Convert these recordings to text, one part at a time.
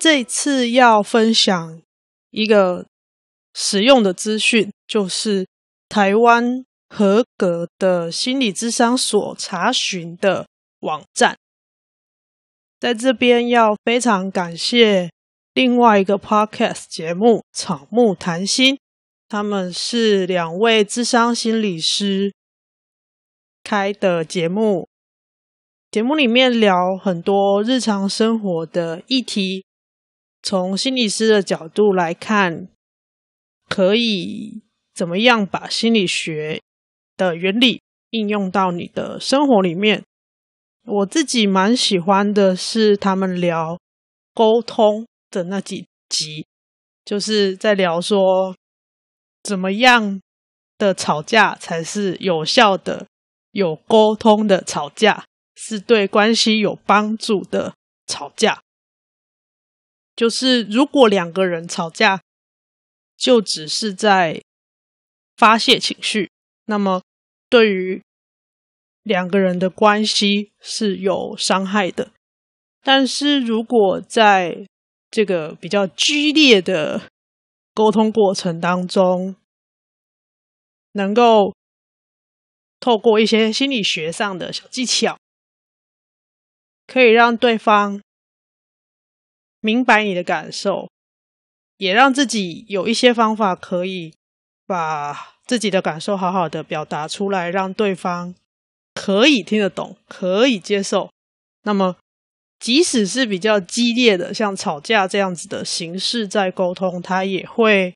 这次要分享一个实用的资讯，就是台湾合格的心理咨商所查询的网站。在这边要非常感谢另外一个 podcast 节目《草木谈心》，他们是两位智商心理师开的节目，节目里面聊很多日常生活的议题。从心理师的角度来看，可以怎么样把心理学的原理应用到你的生活里面？我自己蛮喜欢的是他们聊沟通的那几集，就是在聊说怎么样的吵架才是有效的、有沟通的吵架，是对关系有帮助的吵架。就是如果两个人吵架，就只是在发泄情绪，那么对于两个人的关系是有伤害的。但是如果在这个比较激烈的沟通过程当中，能够透过一些心理学上的小技巧，可以让对方。明白你的感受，也让自己有一些方法可以把自己的感受好好的表达出来，让对方可以听得懂，可以接受。那么，即使是比较激烈的，像吵架这样子的形式在沟通，它也会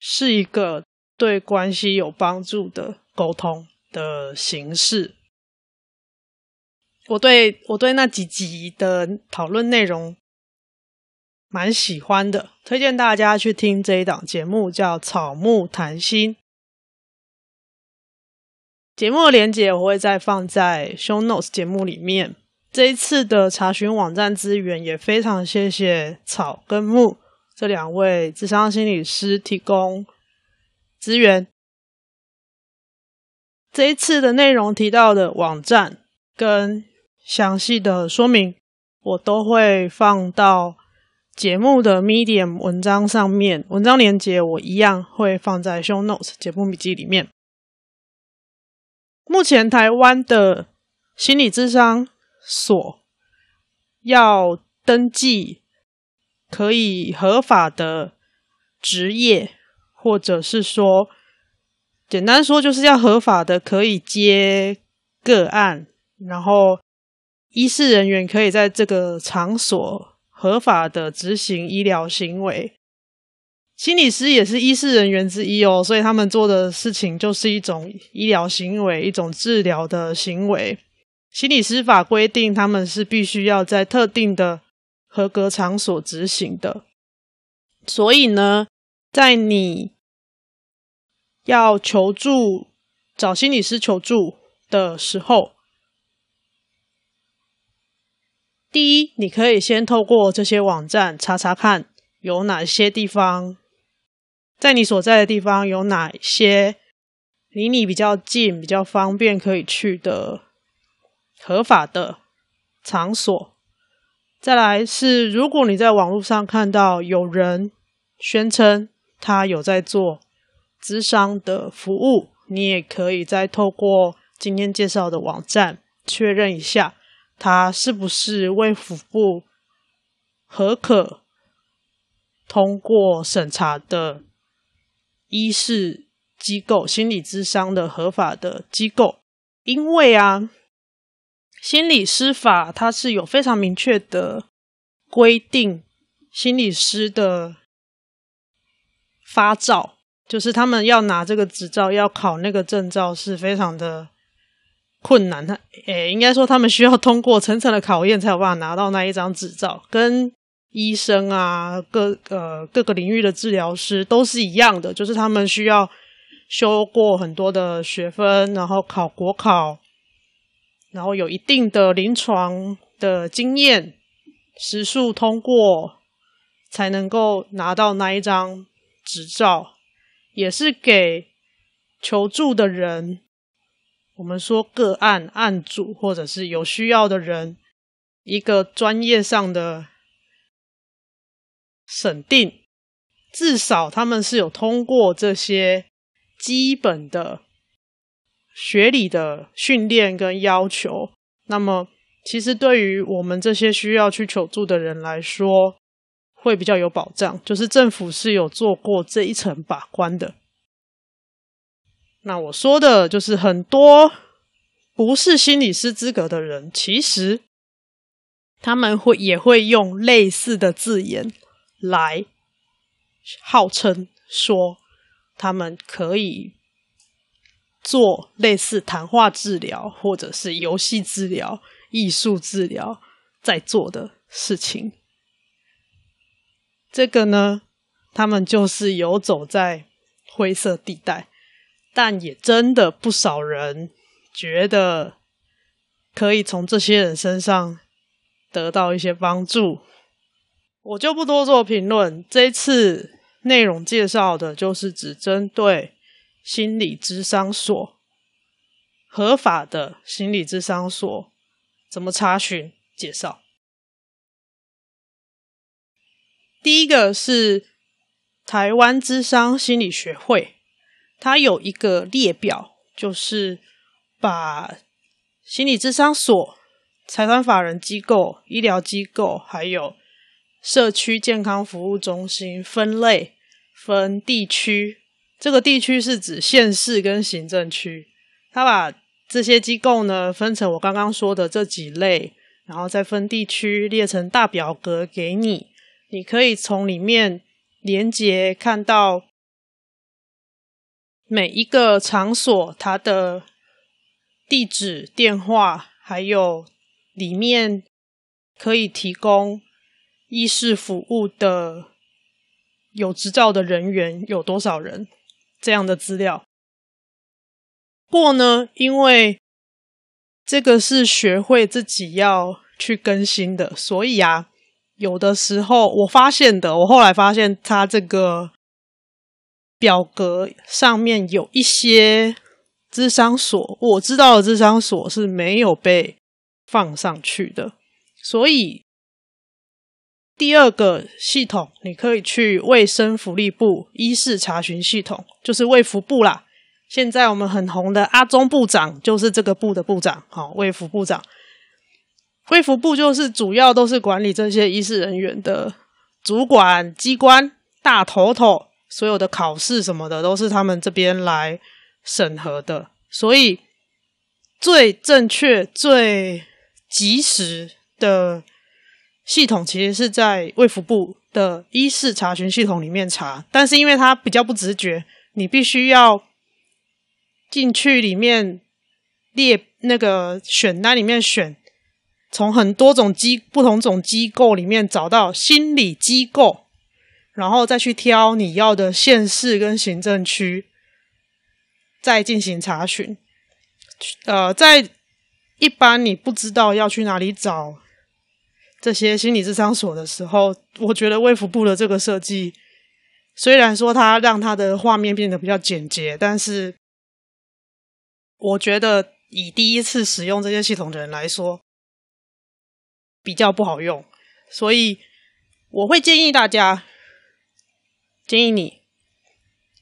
是一个对关系有帮助的沟通的形式。我对我对那几集的讨论内容。蛮喜欢的，推荐大家去听这一档节目，叫《草木谈心》。节目的连结我会再放在 Show Notes 节目里面。这一次的查询网站资源也非常谢谢草跟木这两位智商心理师提供资源。这一次的内容提到的网站跟详细的说明，我都会放到。节目的 Medium 文章上面，文章连结我一样会放在 Show Notes 节目笔记里面。目前台湾的心理咨商所要登记可以合法的职业，或者是说，简单说就是要合法的可以接个案，然后医事人员可以在这个场所。合法的执行医疗行为，心理师也是医事人员之一哦，所以他们做的事情就是一种医疗行为，一种治疗的行为。心理师法规定他们是必须要在特定的合格场所执行的，所以呢，在你要求助，找心理师求助的时候。第一，你可以先透过这些网站查查看，有哪些地方，在你所在的地方有哪些离你比较近、比较方便可以去的合法的场所。再来是，如果你在网络上看到有人宣称他有在做咨商的服务，你也可以再透过今天介绍的网站确认一下。他是不是卫福部核可通过审查的医事机构、心理咨商的合法的机构？因为啊，心理师法它是有非常明确的规定，心理师的发照，就是他们要拿这个执照、要考那个证照，是非常的。困难，他诶，应该说他们需要通过层层的考验，才有办法拿到那一张执照。跟医生啊，各呃各个领域的治疗师都是一样的，就是他们需要修过很多的学分，然后考国考，然后有一定的临床的经验，时数通过，才能够拿到那一张执照，也是给求助的人，我们说个案案主或者是有需要的人，一个专业上的审定，至少他们是有通过这些基本的学理的训练跟要求。那么，其实对于我们这些需要去求助的人来说，会比较有保障，就是政府是有做过这一层把关的。那我说的就是很多不是心理师资格的人，其实他们会也会用类似的字眼。来号称说他们可以做类似谈话治疗或者是游戏治疗、艺术治疗在做的事情，这个呢，他们就是游走在灰色地带，但也真的不少人觉得可以从这些人身上得到一些帮助。我就不多做评论。这次内容介绍的就是只针对心理咨商所，合法的心理咨商所怎么查询介绍。第一个是台湾咨商心理学会，它有一个列表，就是把心理智商所、财团法人机构、医疗机构还有。社区健康服务中心分类分地区，这个地区是指县市跟行政区。它把这些机构呢分成我刚刚说的这几类，然后再分地区列成大表格给你，你可以从里面连接看到每一个场所它的地址、电话，还有里面可以提供。医事服务的有执照的人员有多少人？这样的资料。不过呢，因为这个是学会自己要去更新的，所以啊，有的时候我发现的，我后来发现它这个表格上面有一些咨商所，我知道的咨商所是没有被放上去的，所以。第二个系统，你可以去卫生福利部医事查询系统，就是卫福部啦。现在我们很红的阿中部长就是这个部的部长，好，卫福部长。卫福部就是主要都是管理这些医事人员的主管机关，大头头，所有的考试什么的都是他们这边来审核的，所以最正确、最及时的。系统其实是在卫福部的医事查询系统里面查，但是因为它比较不直觉，你必须要进去里面列那个选单里面选，从很多种机不同种机构里面找到心理机构，然后再去挑你要的县市跟行政区，再进行查询。呃，在一般你不知道要去哪里找。这些心理咨商所的时候，我觉得卫福部的这个设计，虽然说它让它的画面变得比较简洁，但是我觉得以第一次使用这些系统的人来说，比较不好用。所以我会建议大家，建议你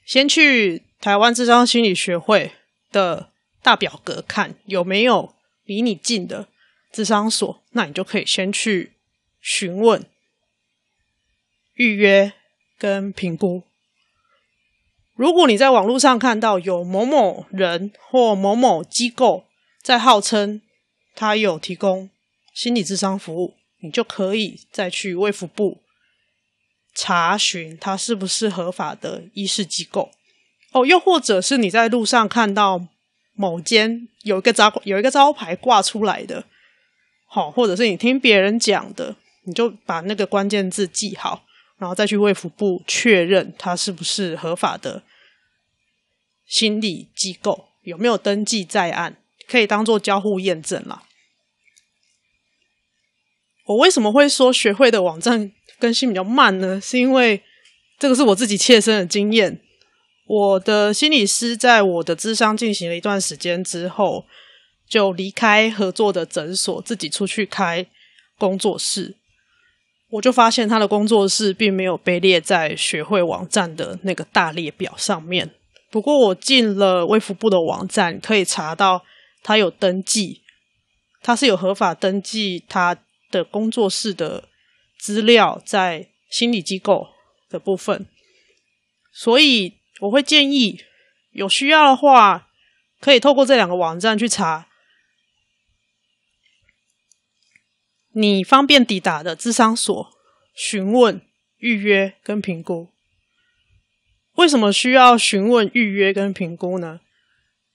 先去台湾智商心理学会的大表格看有没有离你近的智商所，那你就可以先去。询问、预约跟评估。如果你在网络上看到有某某人或某某机构在号称他有提供心理咨商服务，你就可以再去卫福部查询它是不是合法的医事机构。哦，又或者是你在路上看到某间有一个招有一个招牌挂出来的，好，或者是你听别人讲的。你就把那个关键字记好，然后再去卫福部确认它是不是合法的心理机构，有没有登记在案，可以当做交互验证啦。我为什么会说学会的网站更新比较慢呢？是因为这个是我自己切身的经验。我的心理师在我的咨商进行了一段时间之后，就离开合作的诊所，自己出去开工作室。我就发现他的工作室并没有被列在学会网站的那个大列表上面。不过我进了卫福部的网站，可以查到他有登记，他是有合法登记他的工作室的资料在心理机构的部分，所以。我会建议有需要的话，可以透过这两个网站去查你方便抵达的智商所，询问、预约跟评估。为什么需要询问、预约跟评估呢？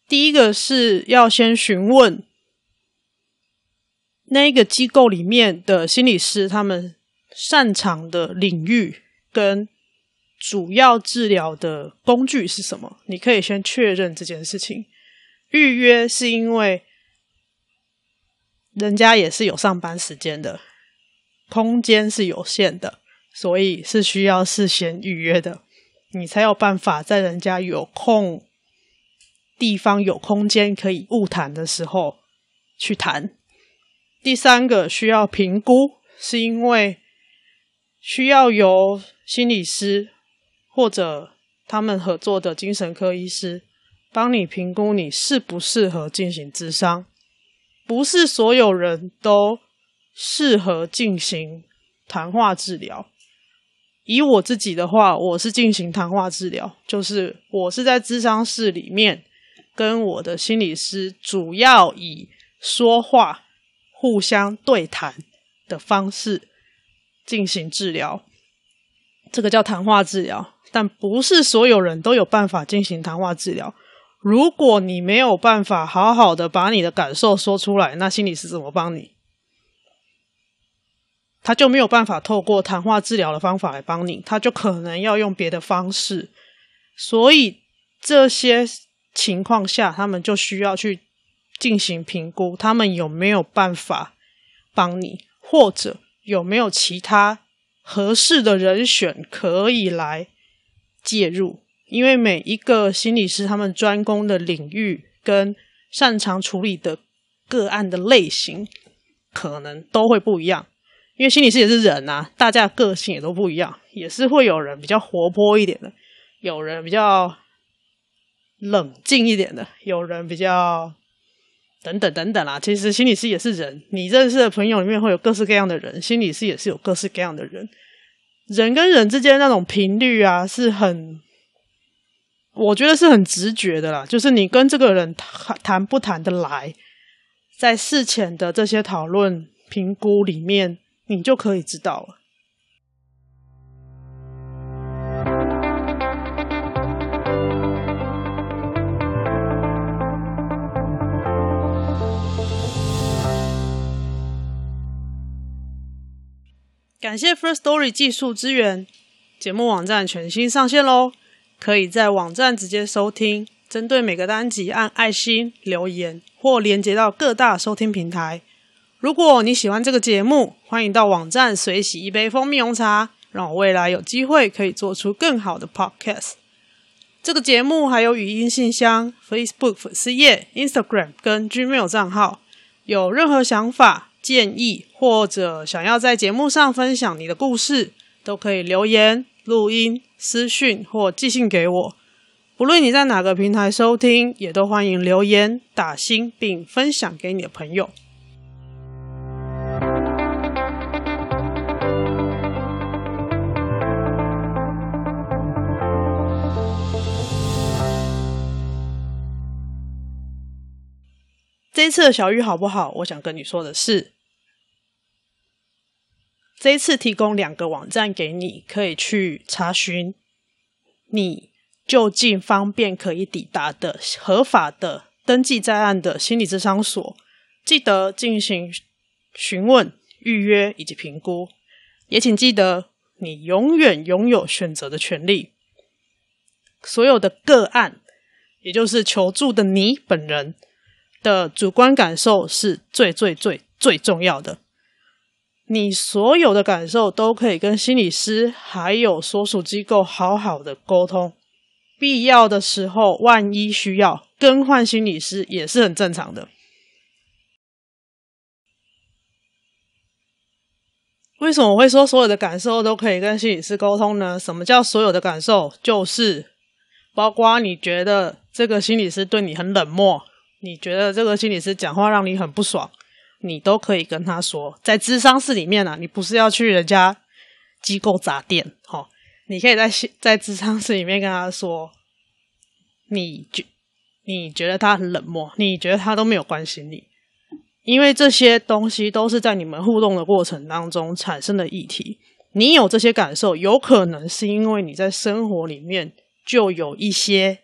第一个是要先询问那个机构里面的心理师，他们擅长的领域跟。主要治疗的工具是什么？你可以先确认这件事情。预约是因为人家也是有上班时间的，空间是有限的，所以是需要事先预约的，你才有办法在人家有空地方、有空间可以晤谈的时候去谈。第三个需要评估，是因为需要由心理师。或者他们合作的精神科医师帮你评估你适不适合进行咨商，不是所有人都适合进行谈话治疗。以我自己的话，我是进行谈话治疗，就是我是在咨商室里面跟我的心理师主要以说话、互相对谈的方式进行治疗，这个叫谈话治疗。但不是所有人都有办法进行谈话治疗。如果你没有办法好好的把你的感受说出来，那心理师怎么帮你？他就没有办法透过谈话治疗的方法来帮你，他就可能要用别的方式。所以这些情况下，他们就需要去进行评估，他们有没有办法帮你，或者有没有其他合适的人选可以来。介入，因为每一个心理师他们专攻的领域跟擅长处理的个案的类型，可能都会不一样。因为心理师也是人啊，大家个性也都不一样，也是会有人比较活泼一点的，有人比较冷静一点的，有人比较等等等等啦。其实心理师也是人，你认识的朋友里面会有各式各样的人，心理师也是有各式各样的人。人跟人之间那种频率啊，是很，我觉得是很直觉的啦。就是你跟这个人谈谈不谈得来，在事前的这些讨论评估里面，你就可以知道了。感谢 First Story 技术支援，节目网站全新上线喽！可以在网站直接收听，针对每个单集按爱心留言或连接到各大收听平台。如果你喜欢这个节目，欢迎到网站随喜一杯蜂蜜红茶，让我未来有机会可以做出更好的 Podcast。这个节目还有语音信箱、Facebook 粉丝页、Instagram 跟 Gmail 账号，有任何想法，建议或者想要在节目上分享你的故事，都可以留言、录音、私讯或寄信给我。不论你在哪个平台收听，也都欢迎留言、打星并分享给你的朋友。这一次的小玉好不好？我想跟你说的是，这一次提供两个网站给你，可以去查询你就近方便可以抵达的合法的登记在案的心理咨商所，记得进行询问、预约以及评估。也请记得，你永远拥有选择的权利。所有的个案，也就是求助的你本人的主观感受是最最最最重要的。你所有的感受都可以跟心理师还有所属机构好好的沟通。必要的时候，万一需要更换心理师，也是很正常的。为什么我会说所有的感受都可以跟心理师沟通呢？什么叫所有的感受？就是包括你觉得这个心理师对你很冷漠，你觉得这个心理师讲话让你很不爽，你都可以跟他说。在咨商室里面啊，你不是要去人家机构砸店，齁。你可以在在咨商室里面跟他说，你觉你觉得他很冷漠，你觉得他都没有关心你，因为这些东西都是在你们互动的过程当中产生的议题。你有这些感受，有可能是因为你在生活里面就有一些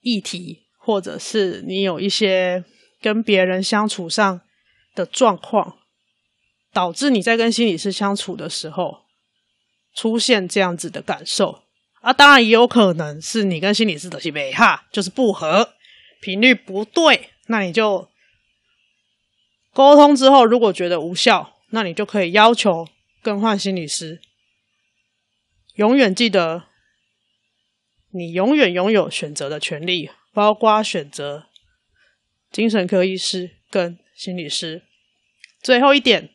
议题，或者是你有一些跟别人相处上的状况，导致你在跟心理师相处的时候。出现这样子的感受啊，当然也有可能是你跟心理师的是没哈，就是不合，频率不对，那你就沟通之后，如果觉得无效，那你就可以要求更换心理师。永远记得，你永远拥有选择的权利，包括选择精神科医师跟心理师。最后一点，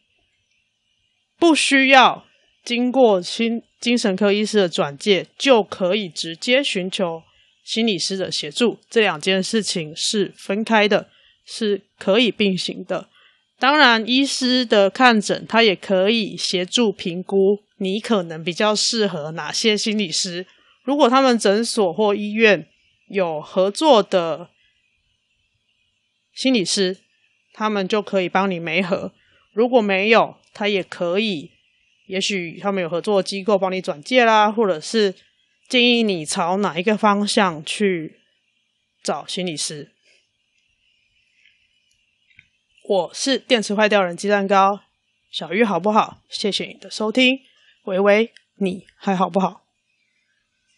不需要。经过心精神科医师的转介，就可以直接寻求心理师的协助。这两件事情是分开的，是可以并行的。当然，医师的看诊，他也可以协助评估你可能比较适合哪些心理师。如果他们诊所或医院有合作的心理师，他们就可以帮你媒合；如果没有，他也可以。也许他们有合作机构帮你转介啦，或者是建议你朝哪一个方向去找心理师。我是电池坏掉人鸡蛋糕，小玉好不好？谢谢你的收听，喂喂，你还好不好？